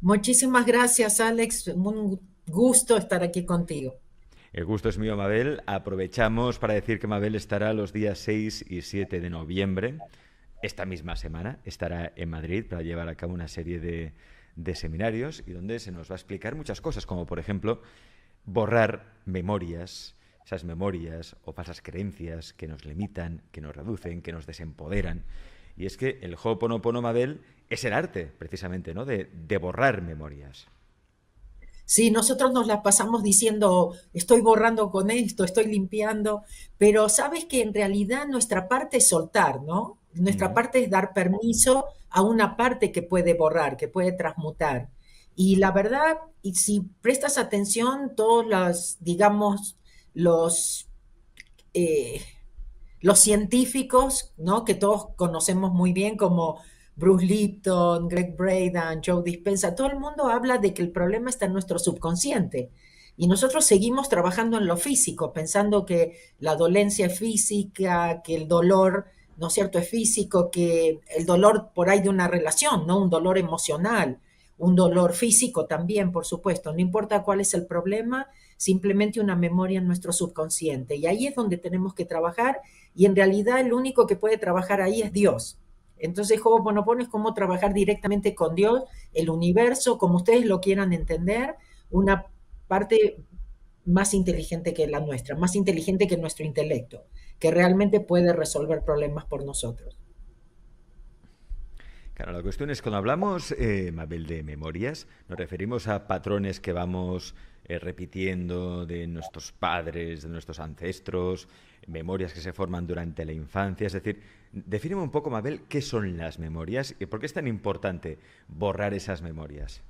Muchísimas gracias, Alex. Un gusto estar aquí contigo. El gusto es mío, Mabel. Aprovechamos para decir que Mabel estará los días 6 y 7 de noviembre. Esta misma semana estará en Madrid para llevar a cabo una serie de, seminarios y donde se nos va a explicar muchas cosas, como por ejemplo borrar memorias, esas memorias o falsas creencias que nos limitan, que nos reducen, que nos desempoderan. Y es que el Ho'oponopono Mabel es el arte, precisamente, ¿no? De, de borrar memorias. Sí, nosotros nos las pasamos diciendo, estoy borrando con esto, estoy limpiando, pero sabes que en realidad nuestra parte es soltar, ¿no? Nuestra parte es dar permiso a una parte que puede borrar, que puede transmutar. Y la verdad, y si prestas atención, todos los, digamos, los, eh, los científicos, ¿no? Que todos conocemos muy bien como Bruce Lipton, Greg Braden, Joe Dispenza, todo el mundo habla de que el problema está en nuestro subconsciente. Y nosotros seguimos trabajando en lo físico, pensando que la dolencia es física, que el dolor, ¿no es cierto?, es físico, que el dolor por ahí de una relación, ¿no? Un dolor emocional, un dolor físico también, por supuesto. No importa cuál es el problema, simplemente una memoria en nuestro subconsciente. Y ahí es donde tenemos que trabajar. Y en realidad el único que puede trabajar ahí es Dios. Entonces, Ho'oponopono es como trabajar directamente con Dios, el universo, como ustedes lo quieran entender, una parte más inteligente que la nuestra, más inteligente que nuestro intelecto, que realmente puede resolver problemas por nosotros. Claro, la cuestión es, cuando hablamos, eh, Mabel, de memorias, nos referimos a patrones que vamos eh, repitiendo de nuestros padres, de nuestros ancestros, memorias que se forman durante la infancia. Es decir, defíneme un poco, Mabel, qué son las memorias y por qué es tan importante borrar esas memorias.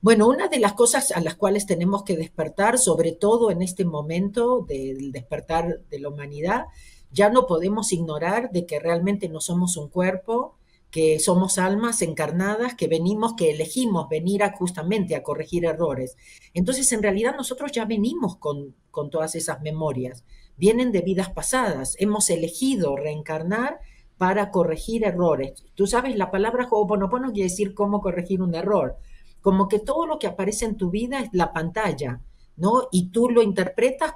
Bueno, una de las cosas a las cuales tenemos que despertar, sobre todo en este momento del despertar de la humanidad, ya no podemos ignorar de que realmente no somos un cuerpo, que somos almas encarnadas, que venimos, que elegimos venir a, justamente a corregir errores. Entonces, en realidad nosotros ya venimos con, con todas esas memorias vienen de vidas pasadas. Hemos elegido reencarnar para corregir errores. Tú sabes, la palabra Ho'oponopono quiere decir cómo corregir un error. Como que todo lo que aparece en tu vida es la pantalla, ¿no? Y tú lo interpretas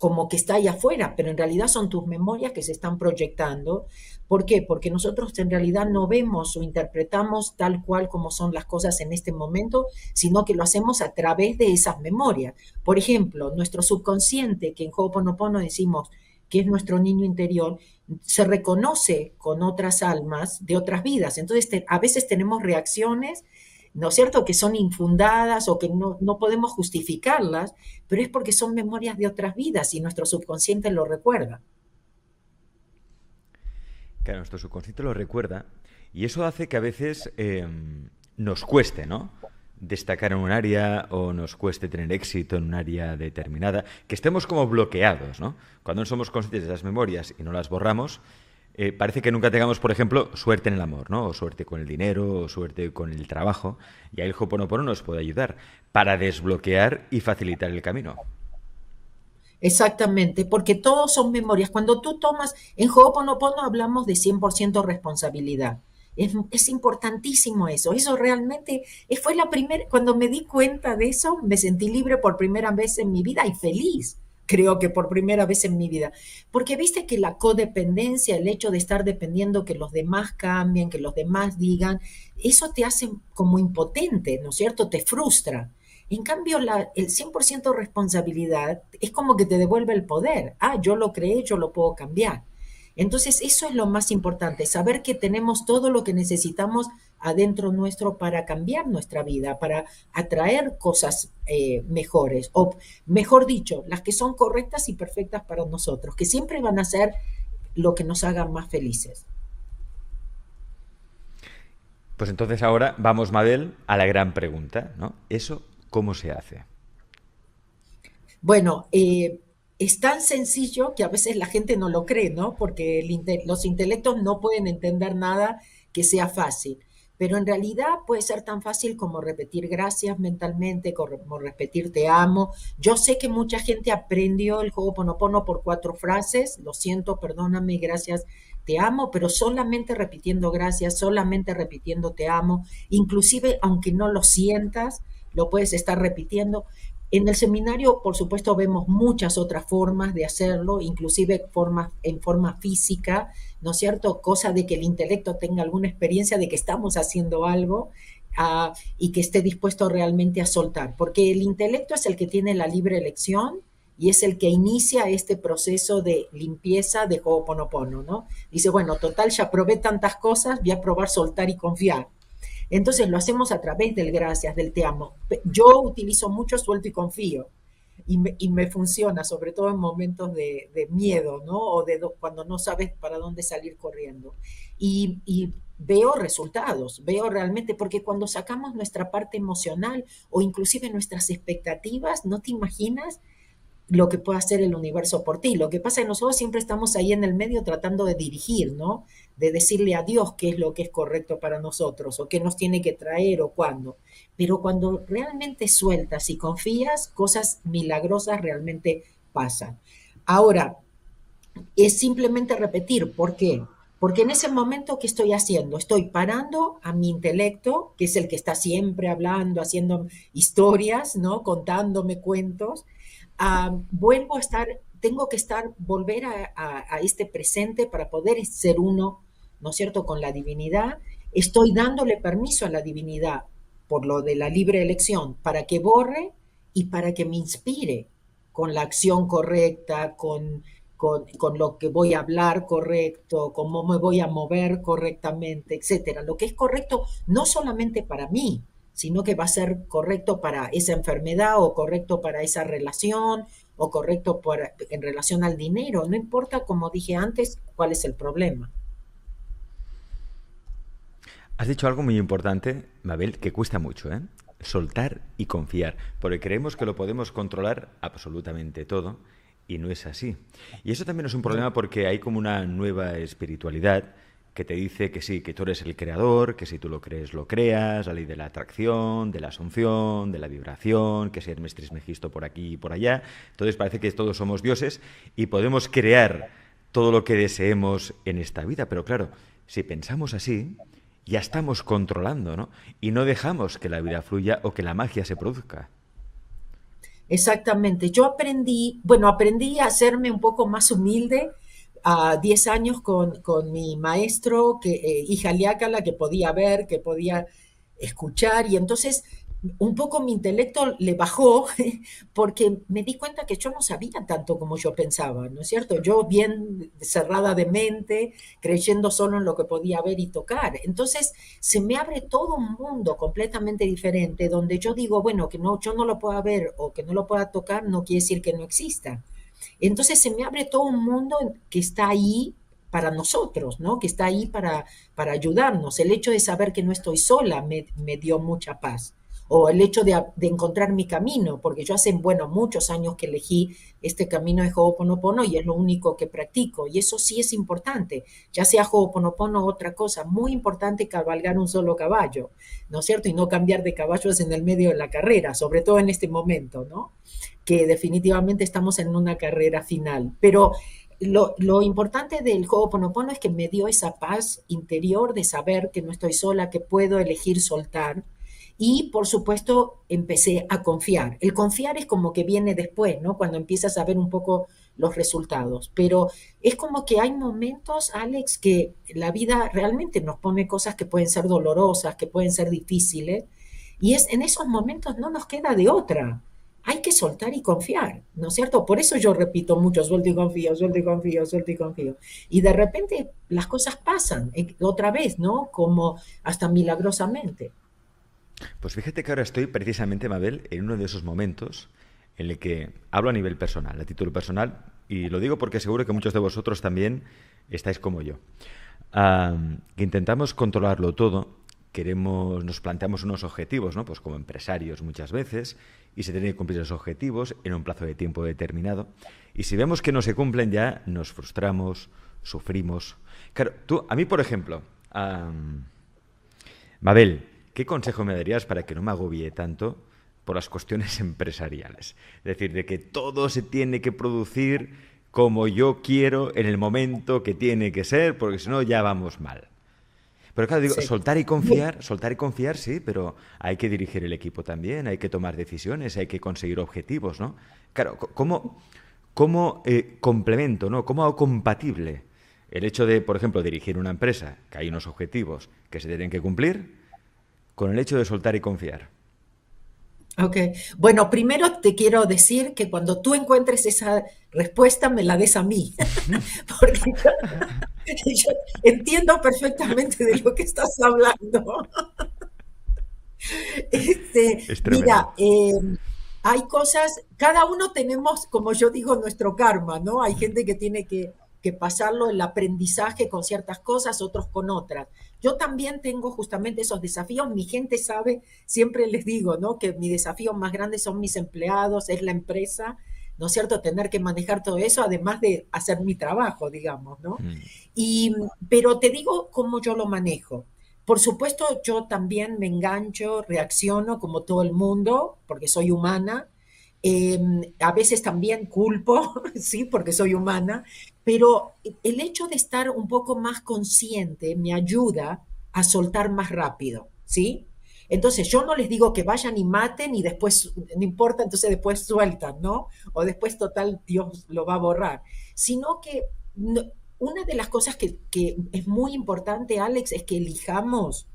como que está ahí afuera, pero en realidad son tus memorias que se están proyectando. ¿Por qué? Porque nosotros en realidad no vemos o interpretamos tal cual como son las cosas en este momento, sino que lo hacemos a través de esas memorias. Por ejemplo, nuestro subconsciente, que en Ho'oponopono decimos que es nuestro niño interior, se reconoce con otras almas de otras vidas. Entonces, a veces tenemos reacciones ¿no es cierto?, que son infundadas o que no, no, podemos justificarlas, pero es porque son memorias de otras vidas y nuestro subconsciente lo recuerda. Claro, nuestro subconsciente lo recuerda y eso hace que a veces eh, nos cueste, ¿no? destacar en un área o nos cueste tener éxito en un área determinada, que estemos como bloqueados, ¿no? Cuando no somos conscientes de esas memorias y no las borramos, eh, parece que nunca tengamos, por ejemplo, suerte en el amor, ¿no? O suerte con el dinero, o suerte con el trabajo. Y ahí el Hoponopono nos puede ayudar para desbloquear y facilitar el camino. Exactamente, porque todos son memorias. Cuando tú tomas, en Ho'oponopono hablamos de 100% responsabilidad. Es, es, importantísimo eso. Eso realmente fue la primera, cuando me di cuenta de eso, me sentí libre por primera vez en mi vida y feliz creo que por primera vez en mi vida. Porque viste que la codependencia, el hecho de estar dependiendo que los demás cambien, que los demás digan, eso te hace como impotente, ¿no es cierto? Te frustra. En cambio, la, el 100% responsabilidad es como que te devuelve el poder. Ah, yo lo creé, yo lo puedo cambiar. Entonces, eso es lo más importante, saber que tenemos todo lo que necesitamos adentro nuestro para cambiar nuestra vida, para atraer cosas eh, mejores, o mejor dicho, las que son correctas y perfectas para nosotros, que siempre van a ser lo que nos haga más felices. Pues entonces ahora vamos, Mabel, a la gran pregunta, ¿no? ¿Eso cómo se hace? Bueno, eh, es tan sencillo que a veces la gente no lo cree, ¿no? Porque los intelectos no pueden entender nada que sea fácil. Pero en realidad puede ser tan fácil como repetir gracias mentalmente, como repetir te amo. Yo sé que mucha gente aprendió el juego Ponopono por cuatro frases. Lo siento, perdóname, gracias, te amo, pero solamente repitiendo gracias, solamente repitiendo te amo, inclusive aunque no lo sientas, lo puedes estar repitiendo. En el seminario, por supuesto, vemos muchas otras formas de hacerlo, inclusive formas, en forma física, ¿no es cierto? Cosa de que el intelecto tenga alguna experiencia de que estamos haciendo algo ah, y que esté dispuesto realmente a soltar, porque el intelecto es el que tiene la libre elección y es el que inicia este proceso de limpieza de Ho'oponopono, ¿no? Dice, bueno, total, ya probé tantas cosas, voy a probar soltar y confiar. Entonces lo hacemos a través del gracias, del te amo. Yo utilizo mucho suelto y confío. Y me, funciona, sobre todo en momentos de, miedo, ¿no? O de cuando no sabes para dónde salir corriendo. Y, veo resultados, veo realmente, porque cuando sacamos nuestra parte emocional o inclusive nuestras expectativas, no te imaginas lo que puede hacer el universo por ti. Lo que pasa es que nosotros siempre estamos ahí en el medio tratando de dirigir, ¿no? De decirle a Dios qué es lo que es correcto para nosotros o qué nos tiene que traer o cuándo. Pero cuando realmente sueltas y confías, cosas milagrosas realmente pasan. Ahora, es simplemente repetir, ¿por qué? Porque en ese momento, ¿qué estoy haciendo? Estoy parando a mi intelecto, que es el que está siempre hablando, haciendo historias, ¿no? Contándome cuentos vuelvo a estar, tengo que estar, volver a, este presente para poder ser uno, ¿no es cierto?, con la divinidad. Estoy dándole permiso a la divinidad por lo de la libre elección para que borre y para que me inspire con la acción correcta, con, con, con, lo que voy a hablar correcto, cómo me voy a mover correctamente, etcétera. Lo que es correcto no solamente para mí, sino que va a ser correcto para esa enfermedad o correcto para esa relación o correcto en relación al dinero. No importa, como dije antes, cuál es el problema. Has dicho algo muy importante, Mabel, que cuesta mucho, ¿eh? Soltar y confiar, porque creemos que lo podemos controlar absolutamente todo y no es así. Y eso también es un problema porque hay como una nueva espiritualidad que te dice que sí, que tú eres el creador, que si tú lo crees, lo creas, la ley de la atracción, de la asunción, de la vibración, que si Hermes Trismegisto por aquí y por allá. Entonces parece que todos somos dioses y podemos crear todo lo que deseemos en esta vida. Pero claro, si pensamos así, ya estamos controlando, ¿no? Y no dejamos que la vida fluya o que la magia se produzca. Exactamente. Yo aprendí, bueno, aprendí a hacerme un poco más humilde a 10 años con, mi maestro, que, eh, hija Liácala, que podía ver, que podía escuchar, y entonces un poco mi intelecto le bajó porque me di cuenta que yo no sabía tanto como yo pensaba, ¿no es cierto? Yo bien cerrada de mente, creyendo solo en lo que podía ver y tocar. Entonces se me abre todo un mundo completamente diferente donde yo digo, bueno, que no, yo no lo pueda ver o que no lo pueda tocar no quiere decir que no exista. Entonces se me abre todo un mundo que está ahí para nosotros, ¿no? Que está ahí para, para ayudarnos. El hecho de saber que no estoy sola me, me dio mucha paz o el hecho de, encontrar mi camino, porque yo hace, bueno, muchos años que elegí este camino de Ho'oponopono y es lo único que practico, y eso sí es importante, ya sea Ho'oponopono otra cosa, muy importante cabalgar un solo caballo, ¿no es cierto? Y no cambiar de caballos en el medio de la carrera, sobre todo en este momento, ¿no? Que definitivamente estamos en una carrera final, pero lo, lo, importante del Ho'oponopono es que me dio esa paz interior de saber que no estoy sola, que puedo elegir soltar, y por supuesto empecé a confiar. El confiar es como que viene después, ¿no? Cuando empiezas a ver un poco los resultados. Pero es como que hay momentos, Alex, que la vida realmente nos pone cosas que pueden ser dolorosas, que pueden ser difíciles. Y es en esos momentos no nos queda de otra. Hay que soltar y confiar, ¿no es cierto? Por eso yo repito mucho, suelto y confío, suelto y confío, suelto y confío. Y de repente las cosas pasan eh, otra vez, ¿no? Como hasta milagrosamente. Pues fíjate que ahora estoy precisamente, Mabel, en uno de esos momentos en el que hablo a nivel personal, a título personal, y lo digo porque seguro que muchos de vosotros también estáis como yo. que intentamos controlarlo todo, queremos, nos planteamos unos objetivos, ¿no? Pues como empresarios muchas veces, y se tienen que cumplir esos objetivos en un plazo de tiempo determinado. Y si vemos que no se cumplen ya, nos frustramos, sufrimos. Claro, tú, a mí, por ejemplo, Mabel, ¿Qué consejo me darías para que no me agobie tanto por las cuestiones empresariales? Es decir, de que todo se tiene que producir como yo quiero en el momento que tiene que ser, porque si no ya vamos mal. Pero claro, digo, soltar y confiar, soltar y confiar, sí, pero hay que dirigir el equipo también, hay que tomar decisiones, hay que conseguir objetivos, ¿no? Claro, ¿cómo, cómo eh, complemento, ¿no? ¿Cómo hago compatible el hecho de, por ejemplo, dirigir una empresa, que hay unos objetivos que se tienen que cumplir, con el hecho de soltar y confiar? Ok, bueno, primero te quiero decir que cuando tú encuentres esa respuesta me la des a mí, porque yo, entiendo perfectamente de lo que estás hablando. Este, mira, em, hay cosas, cada uno tenemos, como yo digo, nuestro karma, ¿no? Hay gente que tiene que, que pasarlo el aprendizaje con ciertas cosas, otros con otras. Yo también tengo justamente esos desafíos. Mi gente sabe, siempre les digo, ¿no? Que mi desafío más grande son mis empleados, es la empresa, ¿no es cierto? Tener que manejar todo eso, además de hacer mi trabajo, digamos, ¿no? Mm. Y, pero te digo cómo yo lo manejo. Por supuesto, yo también me engancho, reacciono como todo el mundo, porque soy humana. Em, a veces también culpo, sí, porque soy humana, pero el hecho de estar un poco más consciente me ayuda a soltar más rápido, ¿sí? Entonces yo no les digo que vayan y maten y después, no importa, entonces después sueltan, ¿no? O después total Dios lo va a borrar, sino que una de las cosas que, que es muy importante, Alex, es que elijamos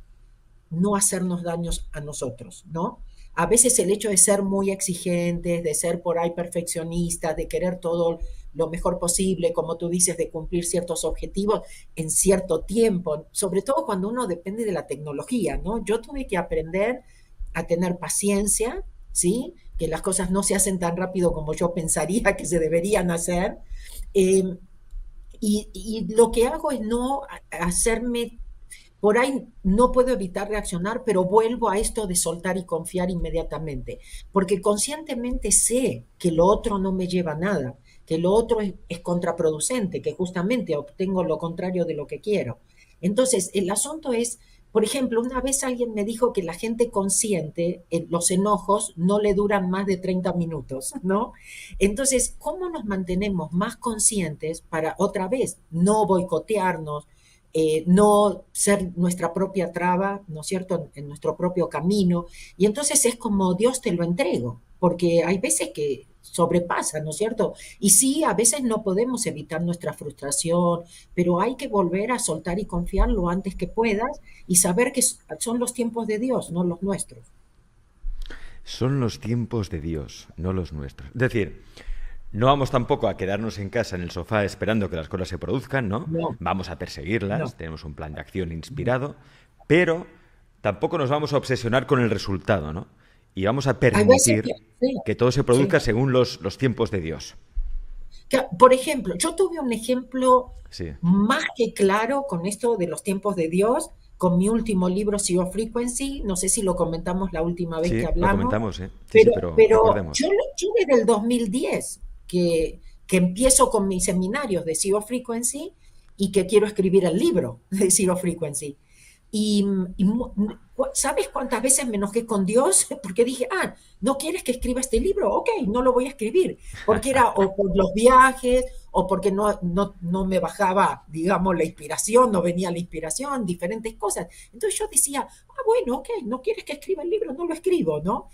no hacernos daños a nosotros, ¿no? A veces el hecho de ser muy exigentes, de ser por ahí perfeccionistas, de querer todo lo mejor posible, como tú dices, de cumplir ciertos objetivos en cierto tiempo, sobre todo cuando uno depende de la tecnología, ¿no? Yo tuve que aprender a tener paciencia, ¿sí? Que las cosas no se hacen tan rápido como yo pensaría que se deberían hacer. Em, y, y, lo que hago es no hacerme, por ahí no puedo evitar reaccionar, pero vuelvo a esto de soltar y confiar inmediatamente, porque conscientemente sé que lo otro no me lleva a nada que lo otro es, contraproducente, que justamente obtengo lo contrario de lo que quiero. Entonces, el asunto es, por ejemplo, una vez alguien me dijo que la gente consciente, eh, los enojos no le duran más de 30 minutos, ¿no? Entonces, ¿cómo nos mantenemos más conscientes para, otra vez, no boicotearnos, eh, no ser nuestra propia traba, ¿no es cierto?, en, nuestro propio camino. Y entonces es como Dios te lo entrego, porque hay veces que sobrepasa, ¿no es cierto? Y sí, a veces no podemos evitar nuestra frustración, pero hay que volver a soltar y confiar lo antes que puedas y saber que son los tiempos de Dios, no los nuestros. Son los tiempos de Dios, no los nuestros. Es decir, no vamos tampoco a quedarnos en casa en el sofá esperando que las cosas se produzcan, ¿no? Vamos a perseguirlas, tenemos un plan de acción inspirado, pero tampoco nos vamos a obsesionar con el resultado, ¿no? Y vamos a permitir que todo se produzca según los, los, tiempos de Dios. Por ejemplo, yo tuve un ejemplo más que claro con esto de los tiempos de Dios, con mi último libro, Zero Frequency, no sé si lo comentamos la última vez que hablamos. Lo comentamos, ¿eh? pero, pero, yo, yo, desde el 2010 que, que empiezo con mis seminarios de Zero Frequency y que quiero escribir el libro de Zero Frequency. Y, ¿sabes cuántas veces me enojé con Dios? Porque dije, ah, ¿no quieres que escriba este libro? Ok, no lo voy a escribir. Porque era o por los viajes, o porque no, no, no me bajaba, digamos, la inspiración, no venía la inspiración, diferentes cosas. Entonces yo decía, ah, bueno, ok, ¿no quieres que escriba el libro? No lo escribo, ¿no?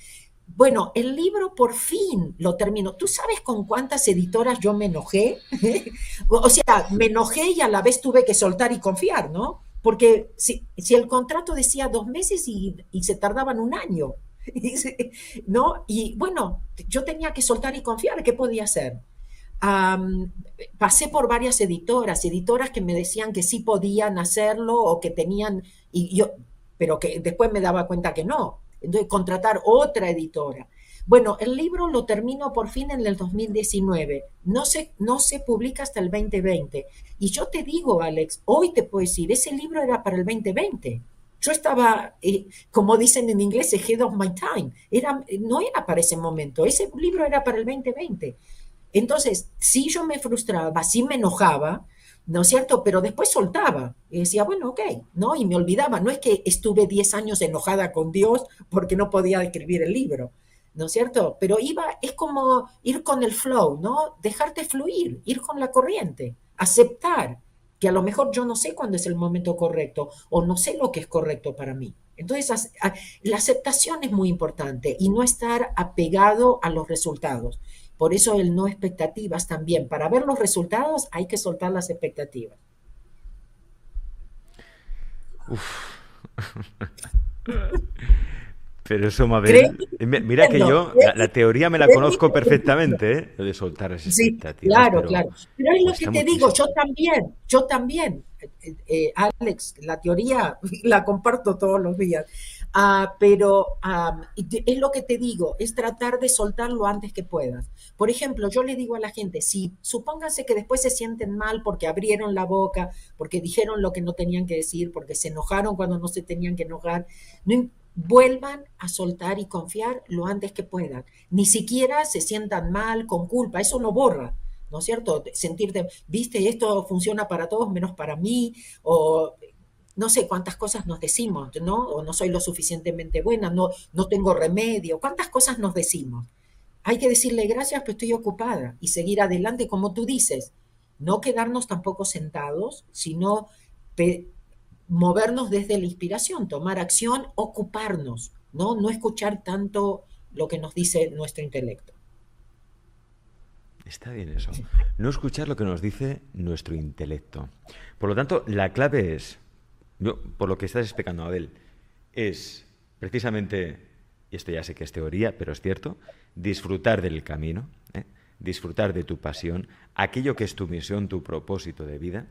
Bueno, el libro por fin lo termino. ¿Tú sabes con cuántas editoras yo me enojé? o sea, me enojé y a la vez tuve que soltar y confiar, ¿no? Porque si, si el contrato decía dos meses y, se tardaban un año, ¿no? Y bueno, yo tenía que soltar y confiar, ¿qué podía hacer? pasé por varias editoras, editoras que me decían que sí podían hacerlo o que tenían, y yo, pero que después me daba cuenta que no. Entonces, contratar otra editora. Bueno, el libro lo termino por fin en el 2019. No se, no se publica hasta el 2020. Y yo te digo, Alex, hoy te puedo decir, ese libro era para el 2020. Yo estaba, eh, como dicen en inglés, ahead of my time. Era, no era para ese momento. Ese libro era para el 2020. Entonces, si yo me frustraba, sí me enojaba, ¿no es cierto? Pero después soltaba y decía, bueno, ok, ¿no? Y me olvidaba. No es que estuve 10 años enojada con Dios porque no podía escribir el libro. ¿No es cierto? Pero iba, es como ir con el flow, ¿no? Dejarte fluir, ir con la corriente, aceptar que a lo mejor yo no sé cuándo es el momento correcto o no sé lo que es correcto para mí. Entonces, la aceptación es muy importante y no estar apegado a los resultados. Por eso el no expectativas también. Para ver los resultados hay que soltar las expectativas. Pero eso, Mabel, eh, mira que yo la, teoría me la conozco perfectamente, ¿eh? Lo de soltar esas expectativas. Claro, claro. Pero es lo que te digo, yo también, yo también, eh, Alex, la teoría la comparto todos los días. Ah, pero es lo que te digo, es tratar de soltarlo antes que puedas. Por ejemplo, yo le digo a la gente, si supónganse que después se sienten mal porque abrieron la boca, porque dijeron lo que no tenían que decir, porque se enojaron cuando no se tenían que enojar, no, vuelvan a soltar y confiar lo antes que puedan. Ni siquiera se sientan mal, con culpa, eso no borra. ¿No es cierto? Sentirte, viste, esto funciona para todos menos para mí, o no sé cuántas cosas nos decimos, ¿no? O no soy lo suficientemente buena, no, no tengo remedio, cuántas cosas nos decimos. Hay que decirle gracias, pero estoy ocupada y seguir adelante como tú dices. No quedarnos tampoco sentados, sino movernos desde la inspiración, tomar acción, ocuparnos, ¿no? No escuchar tanto lo que nos dice nuestro intelecto. Está bien eso. No escuchar lo que nos dice nuestro intelecto. Por lo tanto, la clave es, por lo que estás explicando, Abel, es precisamente, y esto ya sé que es teoría, pero es cierto, disfrutar del camino, ¿eh? disfrutar de tu pasión, aquello que es tu misión, tu propósito de vida.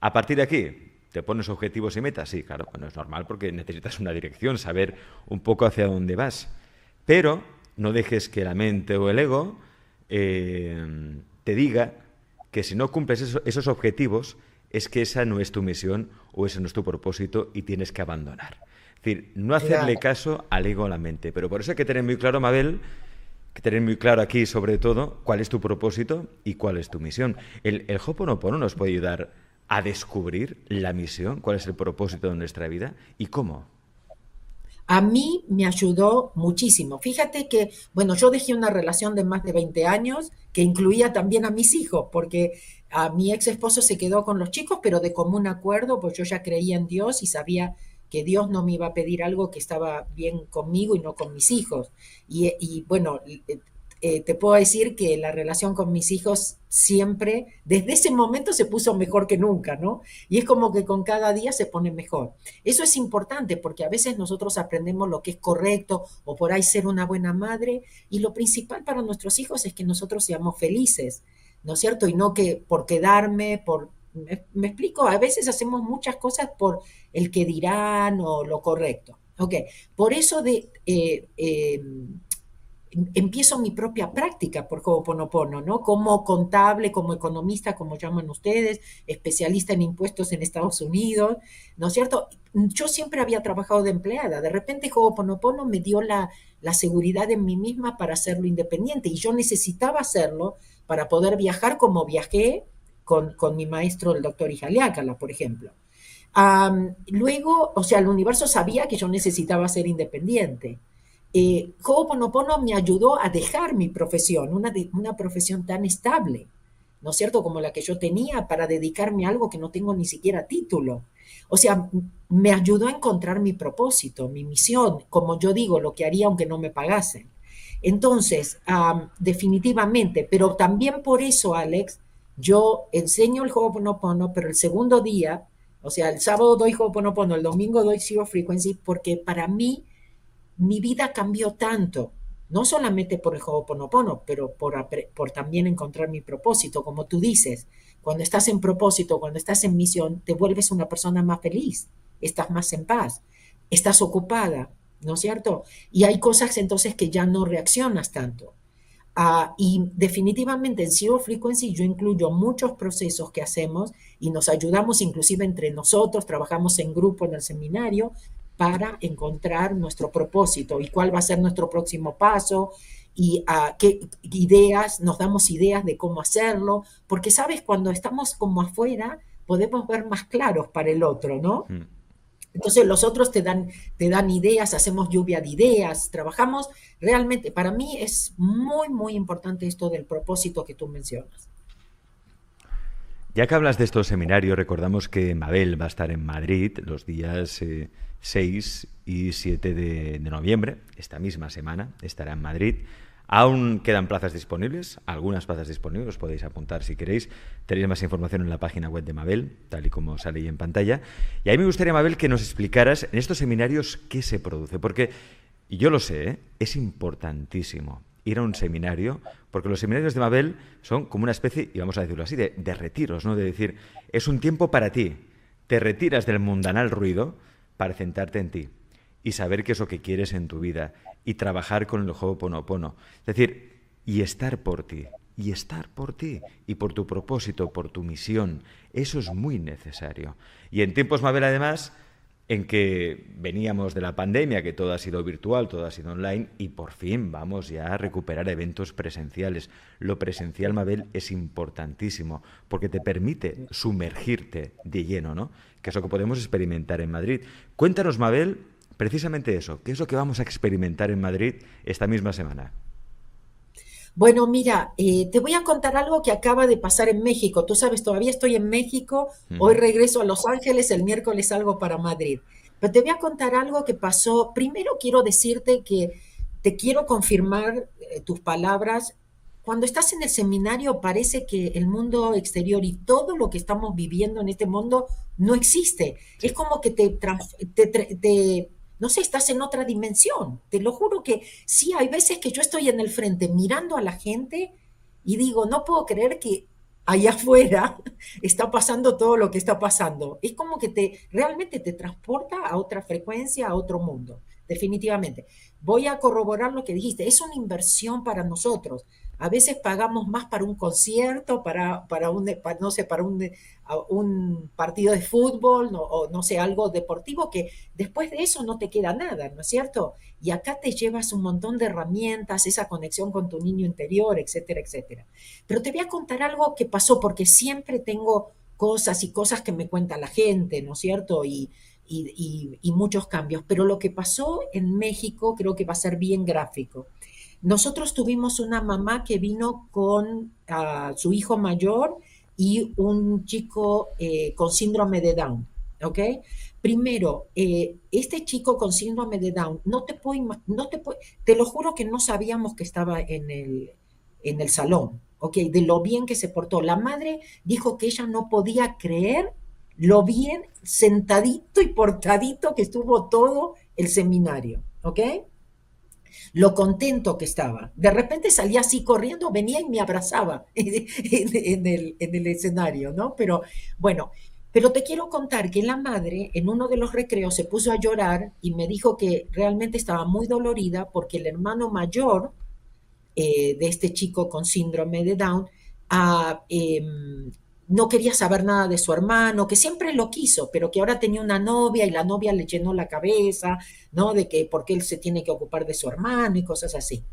A partir de aquí, ¿Te pones objetivos y metas? Sí, claro, bueno, es normal porque necesitas una dirección, saber un poco hacia dónde vas. Pero no dejes que la mente o el ego eh, te diga que si no cumples esos objetivos es que esa no es tu misión o ese no es tu propósito y tienes que abandonar. Es decir, no hacerle caso al ego o a la mente. Pero por eso hay que tener muy claro, Mabel, que tener muy claro aquí sobre todo cuál es tu propósito y cuál es tu misión. El, el Hoponopono nos puede ayudar a descubrir la misión, cuál es el propósito de nuestra vida y cómo. A mí me ayudó muchísimo. Fíjate que, bueno, yo dejé una relación de más de 20 años que incluía también a mis hijos, porque a mi ex esposo se quedó con los chicos, pero de común acuerdo, pues yo ya creía en Dios y sabía que Dios no me iba a pedir algo que estaba bien conmigo y no con mis hijos. Y, y bueno, eh, te puedo decir que la relación con mis hijos siempre, desde ese momento se puso mejor que nunca, ¿no? Y es como que con cada día se pone mejor. Eso es importante porque a veces nosotros aprendemos lo que es correcto o por ahí ser una buena madre y lo principal para nuestros hijos es que nosotros seamos felices, ¿no es cierto? Y no que por quedarme, por... Me, explico, a veces hacemos muchas cosas por el que dirán o lo correcto. Ok, por eso de... Eh, eh, empiezo mi propia práctica por Ho'oponopono, ¿no? Como contable, como economista, como llaman ustedes, especialista en impuestos en Estados Unidos, ¿no es cierto? Yo siempre había trabajado de empleada, de repente Ho'oponopono me dio la, la seguridad en mí misma para hacerlo independiente y yo necesitaba hacerlo para poder viajar como viajé con, con mi maestro, el doctor Ijaliácala, por ejemplo. luego, o sea, el universo sabía que yo necesitaba ser independiente eh, Ho'oponopono me ayudó a dejar mi profesión, una, una profesión tan estable, ¿no es cierto?, como la que yo tenía para dedicarme a algo que no tengo ni siquiera título. O sea, me ayudó a encontrar mi propósito, mi misión, como yo digo, lo que haría aunque no me pagasen. Entonces, definitivamente, pero también por eso, Alex, yo enseño el Ho'oponopono, pero el segundo día, o sea, el sábado doy Ho'oponopono, el domingo doy Zero Frequency, porque para mí mi vida cambió tanto, no solamente por el Ho'oponopono, pero por, por también encontrar mi propósito, como tú dices. Cuando estás en propósito, cuando estás en misión, te vuelves una persona más feliz, estás más en paz, estás ocupada, ¿no es cierto? Y hay cosas entonces que ya no reaccionas tanto. Ah, y definitivamente en Zero Frequency yo incluyo muchos procesos que hacemos y nos ayudamos inclusive entre nosotros, trabajamos en grupo en el seminario para encontrar nuestro propósito y cuál va a ser nuestro próximo paso y a ah, qué ideas, nos damos ideas de cómo hacerlo, porque sabes, cuando estamos como afuera, podemos ver más claros para el otro, ¿no? Mm. Entonces los otros te dan, te dan ideas, hacemos lluvia de ideas, trabajamos realmente, para mí es muy, muy importante esto del propósito que tú mencionas. Ya que hablas de estos seminarios, recordamos que Mabel va a estar en Madrid los días 6 eh, y 7 de, de noviembre, esta misma semana estará en Madrid. Aún quedan plazas disponibles, algunas plazas disponibles, os podéis apuntar si queréis. Tenéis más información en la página web de Mabel, tal y como sale ahí en pantalla. Y a mí me gustaría, Mabel, que nos explicaras en estos seminarios qué se produce, porque yo lo sé, ¿eh? es importantísimo ir a un seminario, porque los seminarios de Mabel son como una especie, y vamos a decirlo así, de, de retiros, ¿no? De decir, es un tiempo para ti. Te retiras del mundanal ruido para centrarte en ti y saber qué es lo que quieres en tu vida y trabajar con el juego Ponopono. Es decir, y estar por ti, y estar por ti, y por tu propósito, por tu misión. Eso es muy necesario. Y en tiempos Mabel, además, en que veníamos de la pandemia, que todo ha sido virtual, todo ha sido online, y por fin vamos ya a recuperar eventos presenciales. Lo presencial, Mabel, es importantísimo, porque te permite sumergirte de lleno, ¿no? Que es lo que podemos experimentar en Madrid. Cuéntanos, Mabel, precisamente eso. ¿Qué es lo que vamos a experimentar en Madrid esta misma semana? Bueno, mira, eh, te voy a contar algo que acaba de pasar en México. Tú sabes, todavía estoy en México, hoy regreso a Los Ángeles, el miércoles salgo para Madrid. Pero te voy a contar algo que pasó. Primero quiero decirte que te quiero confirmar eh, tus palabras. Cuando estás en el seminario parece que el mundo exterior y todo lo que estamos viviendo en este mundo no existe. Es como que te, te, te no sé, estás en otra dimensión. Te lo juro que sí, hay veces que yo estoy en el frente mirando a la gente y digo, no puedo creer que allá afuera está pasando todo lo que está pasando. Es como que te realmente te transporta a otra frecuencia, a otro mundo, definitivamente. Voy a corroborar lo que dijiste, es una inversión para nosotros. A veces pagamos más para un concierto, para, para un, no sé, para un, un partido de fútbol o no sé, algo deportivo que después de eso no te queda nada, ¿no es cierto? Y acá te llevas un montón de herramientas, esa conexión con tu niño interior, etcétera, etcétera. Pero te voy a contar algo que pasó porque siempre tengo cosas y cosas que me cuenta la gente, ¿no es cierto? Y, muchos cambios. Pero lo que pasó en México creo que va a ser bien gráfico. Nosotros tuvimos una mamá que vino con uh, su hijo mayor y un chico eh, con síndrome de Down, ¿ok? Primero, eh, este chico con síndrome de Down, no te puedo, no te te lo juro que no sabíamos que estaba en el, en el salón, ¿ok? De lo bien que se portó. La madre dijo que ella no podía creer lo bien sentadito y portadito que estuvo todo el seminario, ¿ok? lo contento que estaba. De repente salía así corriendo, venía y me abrazaba en, el, en el escenario, ¿no? Pero bueno, pero te quiero contar que la madre en uno de los recreos se puso a llorar y me dijo que realmente estaba muy dolorida porque el hermano mayor eh, de este chico con síndrome de Down a, no quería saber nada de su hermano, que siempre lo quiso, pero que ahora tenía una novia y la novia le llenó la cabeza, ¿no? De que porque él se tiene que ocupar de su hermano y cosas así.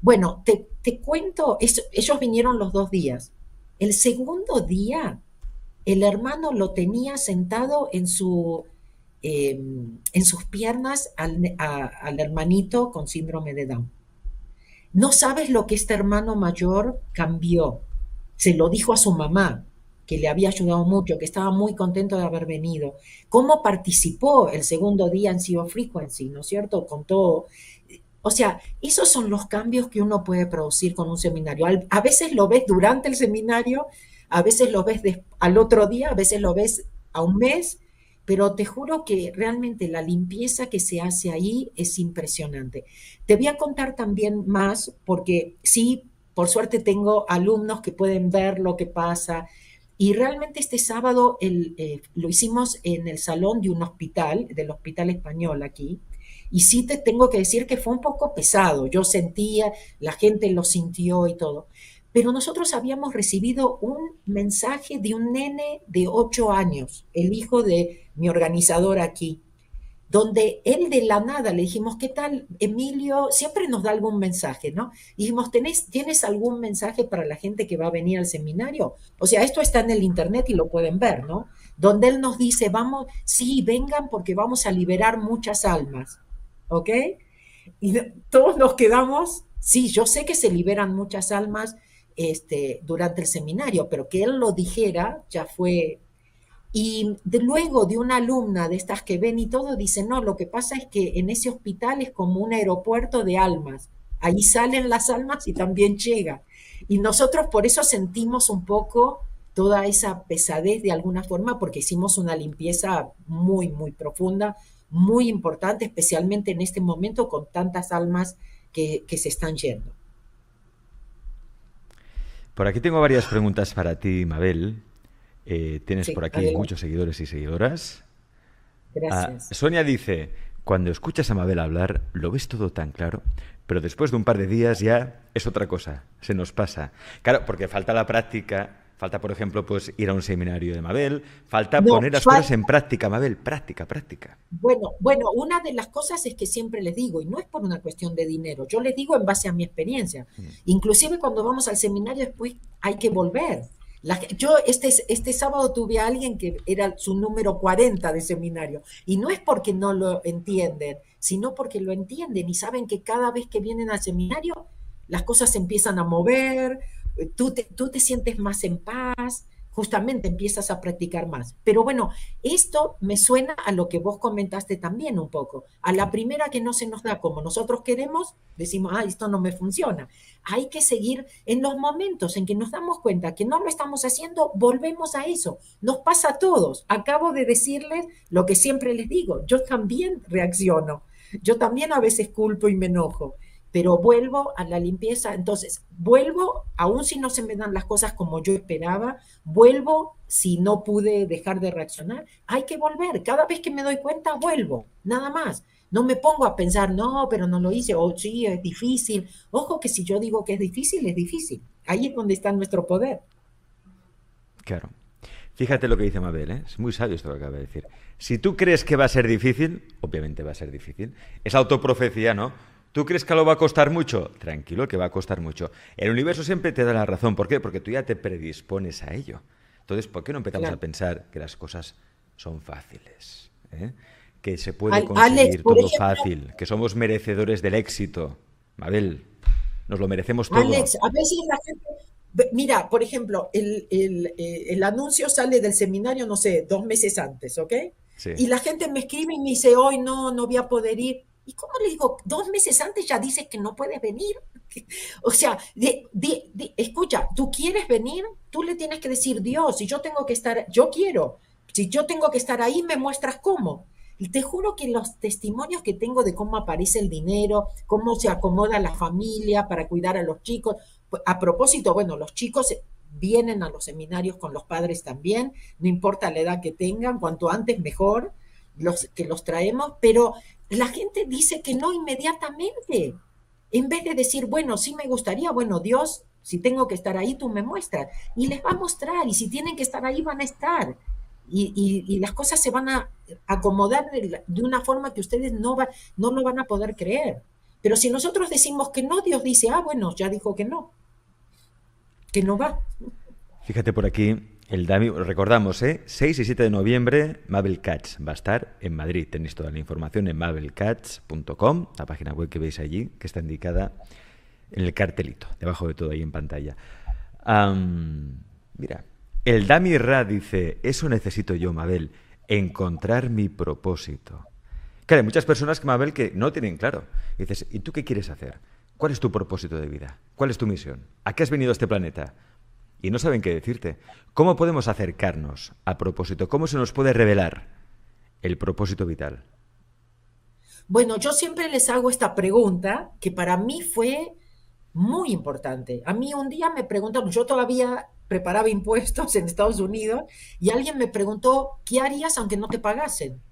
Bueno, te, cuento, ellos vinieron los dos días. El segundo día, el hermano lo tenía sentado en, su, em, en sus piernas al, al hermanito con síndrome de Down. No sabes lo que este hermano mayor cambió. Se lo dijo a su mamá, que le había ayudado mucho, que estaba muy contento de haber venido, cómo participó el segundo día en Zero Frequency, ¿no es cierto? Con todo. O sea, esos son los cambios que uno puede producir con un seminario. A veces lo ves durante el seminario, a veces lo ves al otro día, a veces lo ves a un mes, pero te juro que realmente la limpieza que se hace ahí es impresionante. Te voy a contar también más, porque sí, por suerte tengo alumnos que pueden ver lo que pasa, y realmente este sábado eh, lo hicimos en el salón de un hospital, del Hospital Español aquí. Y sí te tengo que decir que fue un poco pesado. Yo sentía, la gente lo sintió y todo. Pero nosotros habíamos recibido un mensaje de un nene de ocho años, el hijo de mi organizador aquí. Donde él de la nada le dijimos, ¿qué tal, Emilio? Siempre nos da algún mensaje, ¿no? Dijimos, ¿Tenés, ¿tienes algún mensaje para la gente que va a venir al seminario? O sea, esto está en el internet y lo pueden ver, ¿no? Donde él nos dice, vamos, sí, vengan porque vamos a liberar muchas almas, ¿ok? Y todos nos quedamos, sí, yo sé que se liberan muchas almas este, durante el seminario, pero que él lo dijera ya fue y luego de una alumna de estas que ven y todo, dice, no, lo que pasa es que en ese hospital es como un aeropuerto de almas. Ahí salen las almas y también llega. Y nosotros por eso sentimos un poco toda esa pesadez de alguna forma, porque hicimos una limpieza muy, muy profunda, muy importante, especialmente en este momento con tantas almas que, que se están yendo. Por aquí tengo varias preguntas para ti, Mabel. Eh, tienes por aquí muchos seguidores y seguidoras. Gracias. Ah, Sonia dice, cuando escuchas a Mabel hablar, lo ves todo tan claro, pero después de un par de días ya es otra cosa, se nos pasa. Claro, porque falta la práctica, falta, por ejemplo, pues ir a un seminario de Mabel, falta poner las cosas en práctica, Mabel, práctica, práctica. Bueno, bueno, una de las cosas es que siempre les digo, y no es por una cuestión de dinero, yo les digo en base a mi experiencia. Mm. Inclusive cuando vamos al seminario después hay que volver yo este, este sábado tuve a alguien que era su número 40 de seminario y no es porque no lo entienden, sino porque lo entienden y saben que cada vez que vienen al seminario las cosas se empiezan a mover, tú tú te sientes más en paz, justamente empiezas a practicar más. Pero bueno, esto me suena a lo que vos comentaste también un poco. A la primera que no se nos da como nosotros queremos, decimos, ah, esto no me funciona. Hay que seguir en los momentos en que nos damos cuenta que no lo estamos haciendo, volvemos a eso. Nos pasa a todos. Acabo de decirles lo que siempre les digo, yo también reacciono. Yo también a veces culpo y me enojo pero vuelvo a la limpieza, entonces vuelvo, aun si no se me dan las cosas como yo esperaba, vuelvo si no pude dejar de reaccionar, hay que volver, cada vez que me doy cuenta, vuelvo, nada más. No me pongo a pensar, no, pero no lo hice, o sí, es difícil. Ojo que si yo digo que es difícil, es difícil. Ahí es donde está nuestro poder. Claro. Fíjate lo que dice Mabel, ¿eh? es muy sabio esto que acaba de decir. Si tú crees que va a ser difícil, obviamente va a ser difícil. Es autoprofecía, ¿no? ¿Tú crees que lo va a costar mucho? Tranquilo, que va a costar mucho. El universo siempre te da la razón. ¿Por qué? Porque tú ya te predispones a ello. Entonces, ¿por qué no empezamos a pensar que las cosas son fáciles? ¿eh? Que se puede conseguir todo fácil, que somos merecedores del éxito. Mabel, nos lo merecemos todo. Alex, a veces la gente... Mira, por ejemplo, el, eh, el, anuncio sale del seminario, no sé, dos meses antes, ¿ok? Y la gente me escribe y me dice, hoy no, no voy a poder ir. ¿Y cómo le digo? Dos meses antes ya dices que no puedes venir. O sea, escucha, tú quieres venir, tú le tienes que decir, Dios, si yo tengo que estar, yo quiero, si yo tengo que estar ahí, me muestras cómo. Y te juro que los testimonios que tengo de cómo aparece el dinero, cómo se acomoda la familia para cuidar a los chicos, pues, a propósito, bueno, los chicos vienen a los seminarios con los padres también, no importa la edad que tengan, cuanto antes mejor, los que los traemos, pero la gente dice que no inmediatamente. En vez de decir, bueno, sí me gustaría, bueno, Dios, si tengo que estar ahí, tú me muestras. Y les va a mostrar, y si tienen que estar ahí, van a estar. Y, las cosas se van a acomodar de, una forma que ustedes no, va, no lo van a poder creer. Pero si nosotros decimos que no, Dios dice, ah, bueno, ya dijo que no, que no va. Fíjate por aquí, el Dami, recordamos, ¿eh? 6 y 7 de noviembre, Mabel Catch va a estar en Madrid. Tenéis toda la información en mabelcatch.com, la página web que veis allí, que está indicada en el cartelito, debajo de todo ahí en pantalla. mira, el Dami Ra dice, eso necesito yo, Mabel, encontrar mi propósito. Claro, hay muchas personas que, Mabel, que no tienen claro. dices, ¿y tú qué quieres hacer? ¿Cuál es tu propósito de vida? ¿Cuál es tu misión? ¿A qué has venido a este planeta? Y no saben qué decirte. ¿Cómo podemos acercarnos a propósito? ¿Cómo se nos puede revelar el propósito vital? Bueno, yo siempre les hago esta pregunta que para mí fue muy importante. A mí un día me preguntaron, yo todavía preparaba impuestos en Estados Unidos y alguien me preguntó, ¿qué harías aunque no te pagasen?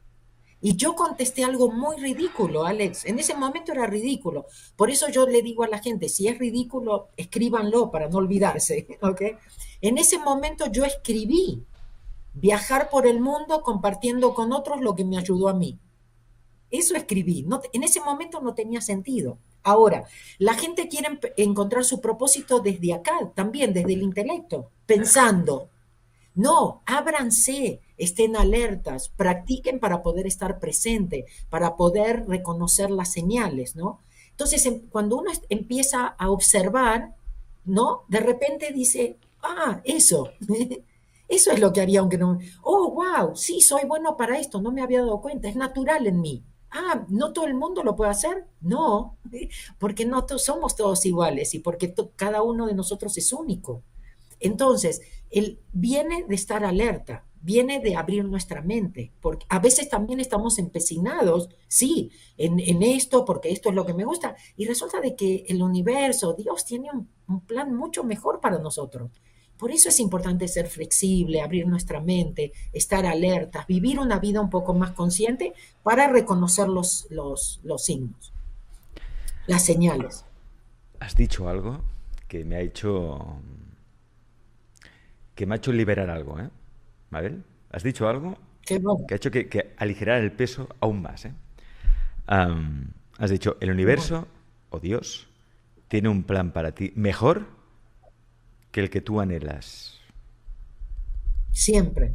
Y yo contesté algo muy ridículo, Alex. En ese momento era ridículo. Por eso yo le digo a la gente, si es ridículo, escríbanlo para no olvidarse. ¿okay? En ese momento yo escribí viajar por el mundo compartiendo con otros lo que me ayudó a mí. Eso escribí. En ese momento no tenía sentido. Ahora, la gente quiere encontrar su propósito desde acá, también desde el intelecto, pensando. No, ábranse, estén alertas, practiquen para poder estar presente, para poder reconocer las señales, ¿no? Entonces, em, cuando uno empieza a observar, ¿no? De repente dice, ah, eso, eso es lo que haría aunque no, oh, wow, sí, soy bueno para esto, no me había dado cuenta, es natural en mí. Ah, ¿no todo el mundo lo puede hacer? No, porque no somos todos iguales y porque cada uno de nosotros es único. Entonces, él viene de estar alerta, viene de abrir nuestra mente, porque a veces también estamos empecinados, sí, en, esto, porque esto es lo que me gusta, y resulta de que el universo, Dios tiene un, plan mucho mejor para nosotros. Por eso es importante ser flexible, abrir nuestra mente, estar alertas, vivir una vida un poco más consciente para reconocer los, los, los signos, las señales. Has dicho algo que me ha hecho que me ha hecho liberar algo, ¿eh? Mabel, ¿has dicho algo que ha hecho que, aligerar el peso aún más? ¿eh? has dicho, el universo o Dios tiene un plan para ti mejor que el que tú anhelas. Siempre.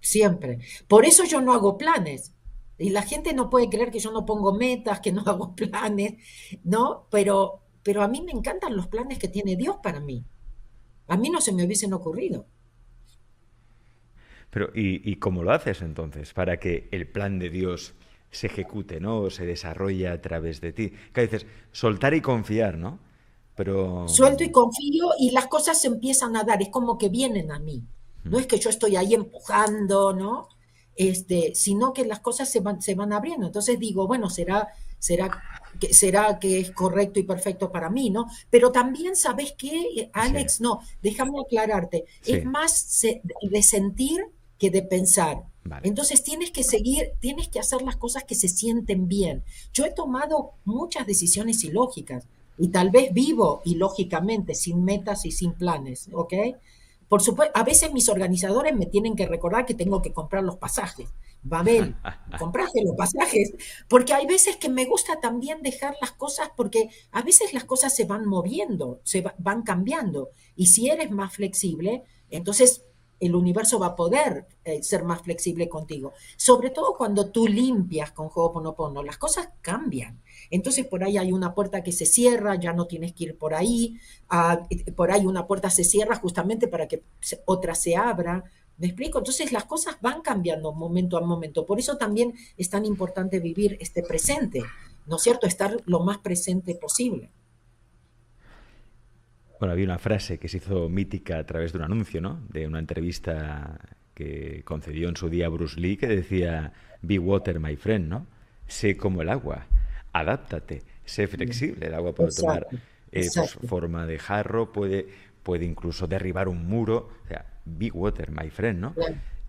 Siempre. Por eso yo no hago planes. Y la gente no puede creer que yo no pongo metas, que no hago planes, ¿no? Pero, pero a mí me encantan los planes que tiene Dios para mí. A mí no se me hubiesen ocurrido. Pero, ¿y, cómo lo haces entonces para que el plan de Dios se ejecute, ¿no? O se desarrolle a través de ti? Que dices, soltar y confiar, ¿no? Pero... Suelto y confío y las cosas se empiezan a dar, es como que vienen a mí. No es que yo estoy ahí empujando, ¿no? Este, sino que las cosas se van, se van abriendo. Entonces digo, bueno, será, será, que, será que es correcto y perfecto para mí, ¿no? Pero también, ¿sabes qué, Alex? No, déjame aclararte. Es más de sentir que de pensar. Entonces tienes que seguir, tienes que hacer las cosas que se sienten bien. Yo he tomado muchas decisiones ilógicas y tal vez vivo ilógicamente, sin metas y sin planes, ¿ok? Por supuesto, a veces mis organizadores me tienen que recordar que tengo que comprar los pasajes. Babel, compraste los pasajes, porque hay veces que me gusta también dejar las cosas, porque a veces las cosas se van moviendo, se van cambiando, y si eres más flexible, entonces el universo va a poder eh, ser más flexible contigo. Sobre todo cuando tú limpias con Ho'oponopono, las cosas cambian. Entonces por ahí hay una puerta que se cierra, ya no tienes que ir por ahí, ah, por ahí una puerta se cierra justamente para que otra se abra. ¿Me explico? Entonces las cosas van cambiando momento a momento. Por eso también es tan importante vivir este presente, ¿no es cierto? Estar lo más presente posible. Bueno, había una frase que se hizo mítica a través de un anuncio, ¿no? De una entrevista que concedió en su día Bruce Lee que decía, Be water, my friend, ¿no? Sé como el agua, adáptate, sé flexible. El agua puede tomar eh, pues, forma de jarro, puede, puede incluso derribar un muro. O sea, be water, my friend, ¿no?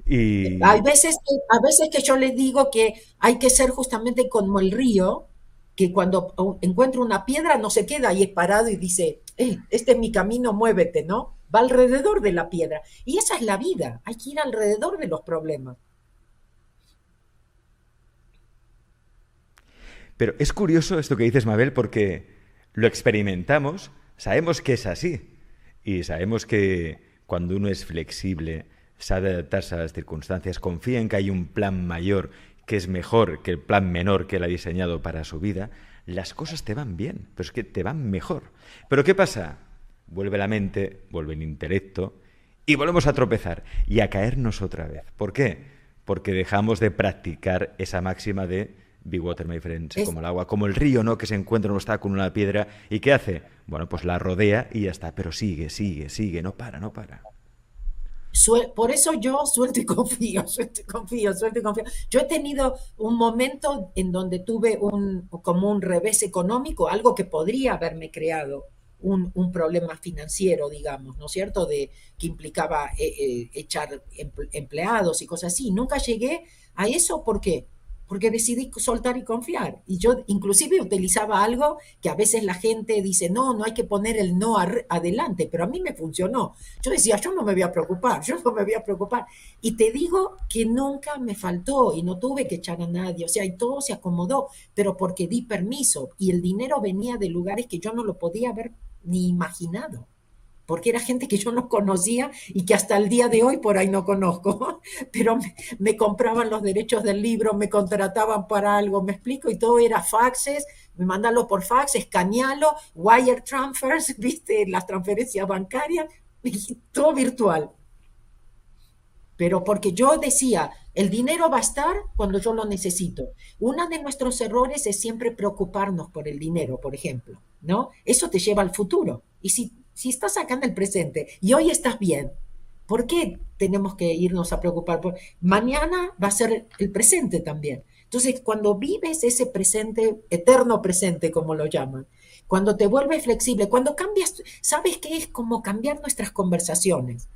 Y... Hay veces, a veces que yo les digo que hay que ser justamente como el río, que cuando encuentra una piedra no se queda ahí parado y dice, eh, este es mi camino, muévete, ¿no? Va alrededor de la piedra. Y esa es la vida, hay que ir alrededor de los problemas. Pero es curioso esto que dices, Mabel, porque lo experimentamos, sabemos que es así. Y sabemos que cuando uno es flexible, sabe adaptarse a las circunstancias, confía en que hay un plan mayor que es mejor que el plan menor que él ha diseñado para su vida, las cosas te van bien, pero es que te van mejor. Pero ¿qué pasa? Vuelve la mente, vuelve el intelecto y volvemos a tropezar y a caernos otra vez. ¿Por qué? Porque dejamos de practicar esa máxima de Be water, my friends, como el agua, como el río, ¿no? Que se encuentra un con una piedra y ¿qué hace? Bueno, pues la rodea y ya está, pero sigue, sigue, sigue, no para, no para por eso yo suelto y confío, suelto y confío, suelto y confío. Yo he tenido un momento en donde tuve un, como un revés económico, algo que podría haberme creado un, problema financiero, digamos, ¿no es cierto?, de, que implicaba eh, eh, echar empleados y cosas así. Nunca llegué a eso, ¿por qué? Porque decidí soltar y confiar. Y yo inclusive utilizaba algo que a veces la gente dice, no, no hay que poner el no adelante, pero a mí me funcionó. Yo decía, yo no me voy a preocupar, yo no me voy a preocupar. Y te digo que nunca me faltó y no tuve que echar a nadie, o sea, y todo se acomodó, pero porque di permiso y el dinero venía de lugares que yo no lo podía haber ni imaginado porque era gente que yo no conocía y que hasta el día de hoy por ahí no conozco, pero me, compraban los derechos del libro, me contrataban para algo, me explico, y todo era faxes, me mandarlo por fax, escanearlo, wire transfers, viste, las transferencias bancarias, todo virtual. Pero porque yo decía, el dinero va a estar cuando yo lo necesito. Uno de nuestros errores es siempre preocuparnos por el dinero, por ejemplo, ¿no? Eso te lleva al futuro. Y si si estás acá en el presente y hoy estás bien, ¿por qué tenemos que irnos a preocupar? Por... Mañana va a ser el presente también. Entonces, cuando vives ese presente, eterno presente, como lo llaman, cuando te vuelves flexible, cuando cambias, ¿sabes qué es como cambiar nuestras conversaciones?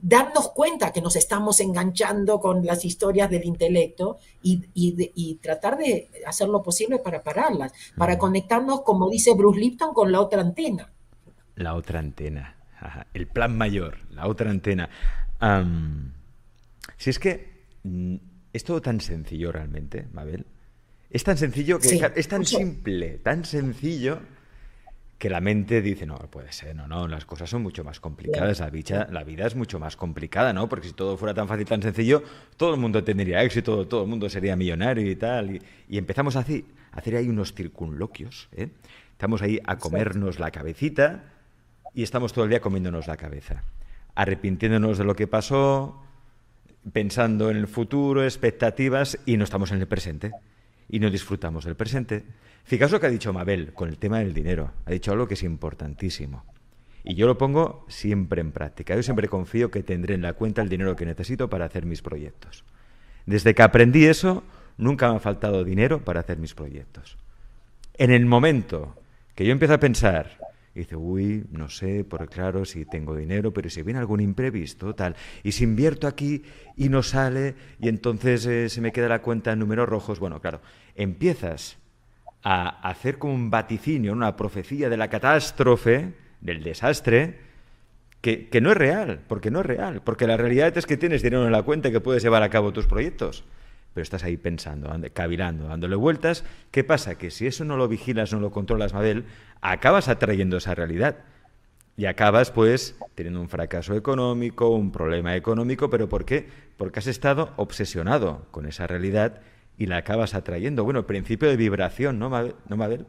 darnos cuenta que nos estamos enganchando con las historias del intelecto y, y, tratar de hacer lo posible para pararlas, para conectarnos, como dice Bruce Lipton, con la otra antena. La otra antena. El plan mayor, la otra antena. si es que mm, es todo tan sencillo realmente, Mabel. Es tan sencillo que es tan simple, tan sencillo que la mente dice, no, puede ser, no, no, las cosas son mucho más complicadas, la, vida, la vida es mucho más complicada, ¿no? Porque si todo fuera tan fácil, tan sencillo, todo el mundo tendría éxito, todo el mundo sería millonario y tal. Y, empezamos a hacer, a hacer ahí unos circunloquios, ¿eh? Estamos ahí a comernos la cabecita y estamos todo el día comiéndonos la cabeza, arrepintiéndonos de lo que pasó, pensando en el futuro, expectativas y no estamos en el presente y no disfrutamos del presente. Fijaos lo que ha dicho Mabel con el tema del dinero. Ha dicho algo que es importantísimo. Y yo lo pongo siempre en práctica. Yo siempre confío que tendré en la cuenta el dinero que necesito para hacer mis proyectos. Desde que aprendí eso, nunca me ha faltado dinero para hacer mis proyectos. En el momento que yo empiezo a pensar, y dice, uy, no sé, por claro, si tengo dinero, pero si viene algún imprevisto, tal. Y si invierto aquí y no sale, y entonces eh, se me queda la cuenta en números rojos, bueno, claro, empiezas a hacer como un vaticinio, una profecía de la catástrofe, del desastre, que, que, no es real, porque no es real, porque la realidad es que tienes dinero en la cuenta y que puedes llevar a cabo tus proyectos pero estás ahí pensando, cavilando, dándole vueltas. ¿Qué pasa? Que si eso no lo vigilas, no lo controlas, Mabel, acabas atrayendo esa realidad. Y acabas, pues, teniendo un fracaso económico, un problema económico, pero ¿por qué? Porque has estado obsesionado con esa realidad y la acabas atrayendo. Bueno, principio de vibración, ¿no, Mabel?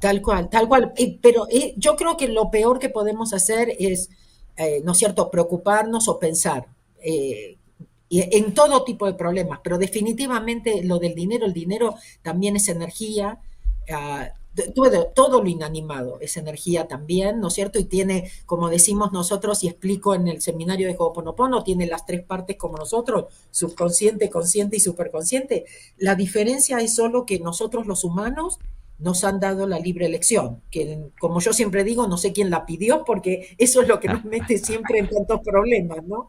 Tal cual, tal cual. Pero eh, yo creo que lo peor que podemos hacer es, eh, ¿no es cierto?, preocuparnos o pensar. Eh, en todo tipo de problemas, pero definitivamente lo del dinero, el dinero también es energía, ah, todo, todo, lo inanimado es energía también, ¿no es cierto? Y tiene, como decimos nosotros y explico en el seminario de Ho'oponopono, tiene las tres partes como nosotros, subconsciente, consciente y superconsciente. La diferencia es solo que nosotros los humanos nos han dado la libre elección, que como yo siempre digo, no sé quién la pidió, porque eso es lo que nos mete siempre en tantos problemas, ¿no?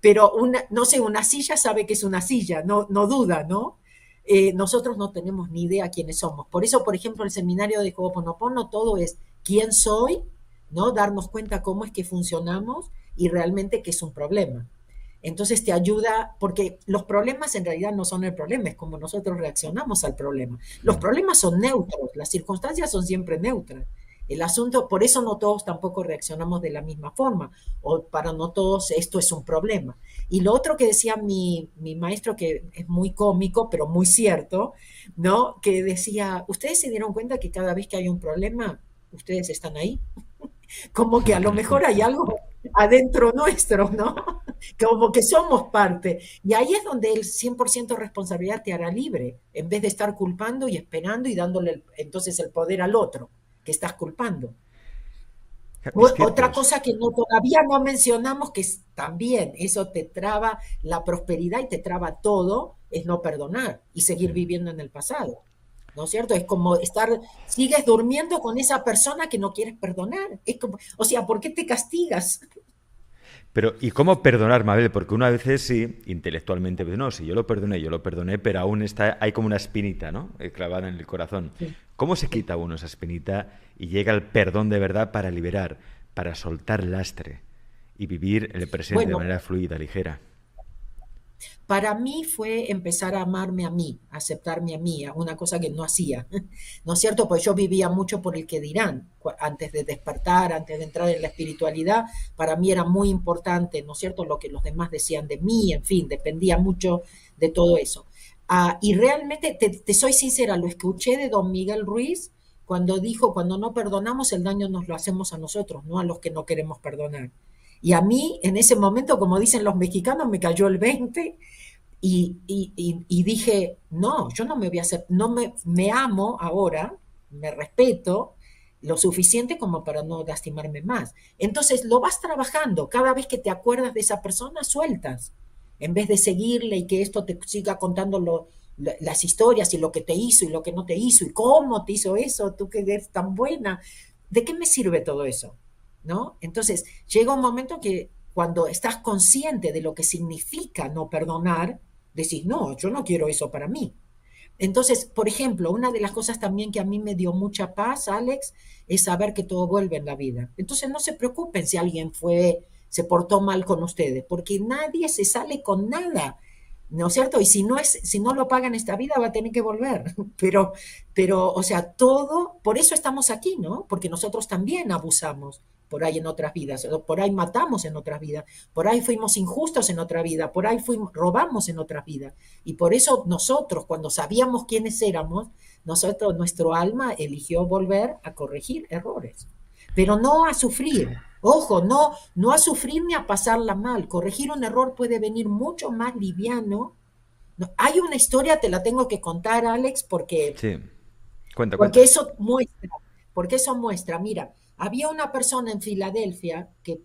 Pero una, no sé, una silla sabe que es una silla, no, no duda, ¿no? Eh, nosotros no tenemos ni idea quiénes somos. Por eso, por ejemplo, el seminario de Ho'oponopono todo es quién soy, ¿no? Darnos cuenta cómo es que funcionamos y realmente que es un problema. Entonces te ayuda, porque los problemas en realidad no son el problema, es como nosotros reaccionamos al problema. Los problemas son neutros, las circunstancias son siempre neutras. El asunto, por eso no todos tampoco reaccionamos de la misma forma, o para no todos esto es un problema. Y lo otro que decía mi, maestro, que es muy cómico, pero muy cierto, ¿no? Que decía, ¿ustedes se dieron cuenta que cada vez que hay un problema, ustedes están ahí? Como que a lo mejor hay algo adentro nuestro, ¿no? Como que somos parte. Y ahí es donde el 100% responsabilidad te hará libre, en vez de estar culpando y esperando y dándole entonces el poder al otro que estás culpando. Otra cosa que no, todavía no mencionamos, que también eso te traba la prosperidad y te traba todo, es no perdonar y seguir viviendo en el pasado. ¿No es cierto? Es como estar, sigues durmiendo con esa persona que no quieres perdonar. Es como, o sea, ¿por qué te castigas? Pero, ¿y cómo perdonar, Mabel? Porque una vez sí, intelectualmente, pues, no, sí, yo lo perdoné, yo lo perdoné, pero aún está, hay como una espinita, ¿no? Eh, clavada en el corazón. ¿Cómo se quita uno esa espinita y llega al perdón de verdad para liberar, para soltar lastre y vivir el presente de manera fluida, ligera? Para mí fue empezar a amarme a mí, aceptarme a mí, una cosa que no hacía, ¿no es cierto? Pues yo vivía mucho por el que dirán, antes de despertar, antes de entrar en la espiritualidad, para mí era muy importante, ¿no es cierto? Lo que los demás decían de mí, en fin, dependía mucho de todo eso. Ah, y realmente, te, te soy sincera, lo escuché de don Miguel Ruiz cuando dijo, cuando no perdonamos, el daño nos lo hacemos a nosotros, no a los que no queremos perdonar. Y a mí, en ese momento, como dicen los mexicanos, me cayó el 20 y, dije, no, yo no me voy a hacer, no me, amo ahora, me respeto lo suficiente como para no lastimarme más. Entonces lo vas trabajando, cada vez que te acuerdas de esa persona, sueltas, en vez de seguirle y que esto te siga contando las historias y lo que te hizo y lo que no te hizo y cómo te hizo eso, tú que eres tan buena. ¿De qué me sirve todo eso? ¿no? Entonces, llega un momento que cuando estás consciente de lo que significa no perdonar, decís, no, yo no quiero eso para mí. Entonces, por ejemplo, una de las cosas también que a mí me dio mucha paz, Alex, es saber que todo vuelve en la vida. Entonces, no se preocupen si alguien fue, se portó mal con ustedes, porque nadie se sale con nada. ¿no es cierto? Y si no es, si no lo paga en esta vida, va a tener que volver. Pero, pero, o sea, todo, por eso estamos aquí, ¿no? Porque nosotros también abusamos por ahí en otras vidas, por ahí matamos en otras vidas, por ahí fuimos injustos en otra vida, por ahí fuimos, robamos en otras vidas. Y por eso nosotros, cuando sabíamos quiénes éramos, nosotros, nuestro alma eligió volver a corregir errores, pero no a sufrir. Ojo, no, no a sufrir ni a pasarla mal. Corregir un error puede venir mucho más liviano. hay una historia, te la tengo que contar, Alex, porque, sí. cuenta, porque eso muestra, porque eso muestra, mira, había una persona en Filadelfia que,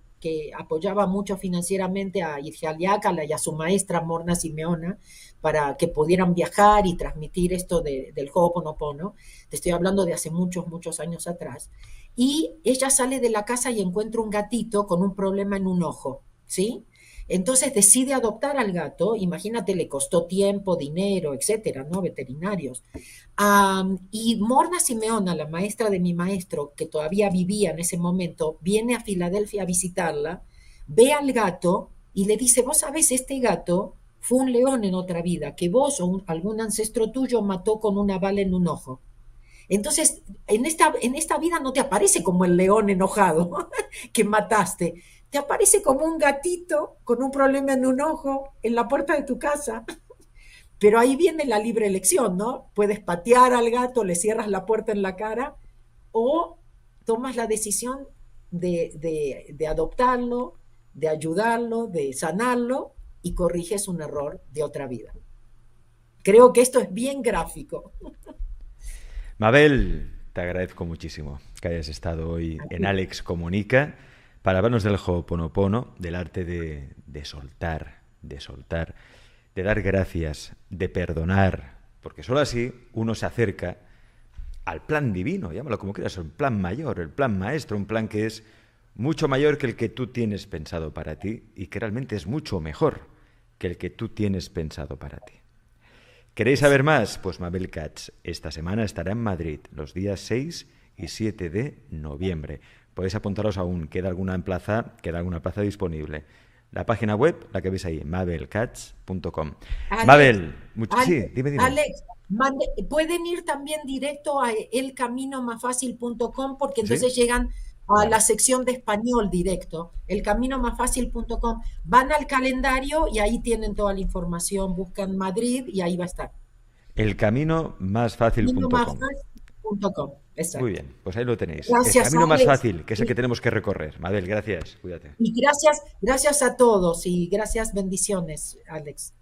apoyaba mucho financieramente a Yala y a su maestra Morna Simeona para que pudieran viajar y transmitir esto del Ho'oponopono. Te estoy hablando de hace muchos, muchos años atrás. Y ella sale de la casa y encuentra un gatito con un problema en un ojo, ¿sí? Entonces decide adoptar al gato, imagínate, le costó tiempo, dinero, etcétera, ¿no? Veterinarios. y Morna Simeona, la maestra de mi maestro, que todavía vivía en ese momento, viene a Filadelfia a visitarla, ve al gato y le dice, vos sabés, este gato fue un león en otra vida, que vos o algún ancestro tuyo mató con una bala en un ojo. Entonces, en esta, en esta vida no te aparece como el león enojado que mataste, te aparece como un gatito con un problema en un ojo en la puerta de tu casa. Pero ahí viene la libre elección, ¿no? Puedes patear al gato, le cierras la puerta en la cara o tomas la decisión de, de adoptarlo, de ayudarlo, de sanarlo y corriges un error de otra vida. Creo que esto es bien gráfico. Mabel, te agradezco muchísimo que hayas estado hoy en Alex Comunica para hablarnos del Ho'oponopono, del arte de, de soltar, de soltar, de dar gracias, de perdonar, porque solo así uno se acerca al plan divino, llámalo como quieras, el plan mayor, el plan maestro, un plan que es mucho mayor que el que tú tienes pensado para ti y que realmente es mucho mejor que el que tú tienes pensado para ti. ¿Queréis saber más? Pues Mabel Katz esta semana estará en Madrid los días 6 y 7 de noviembre podéis apuntaros aún, queda alguna plaza, queda alguna plaza disponible. La página web, la que veis ahí, mabelcats.com. Mabel, sí, dime, dime. Alex, pueden ir también directo a elcaminomasfacil.com porque entonces llegan a la sección de español directo, elcaminomasfacil.com. Van al calendario y ahí tienen toda la información, buscan Madrid y ahí va a estar. Muy bien, pues ahí lo tenéis. el camino más fácil, que es el que tenemos que recorrer. Mabel, gracias, cuídate. Y gracias, gracias a todos y gracias, bendiciones, Alex.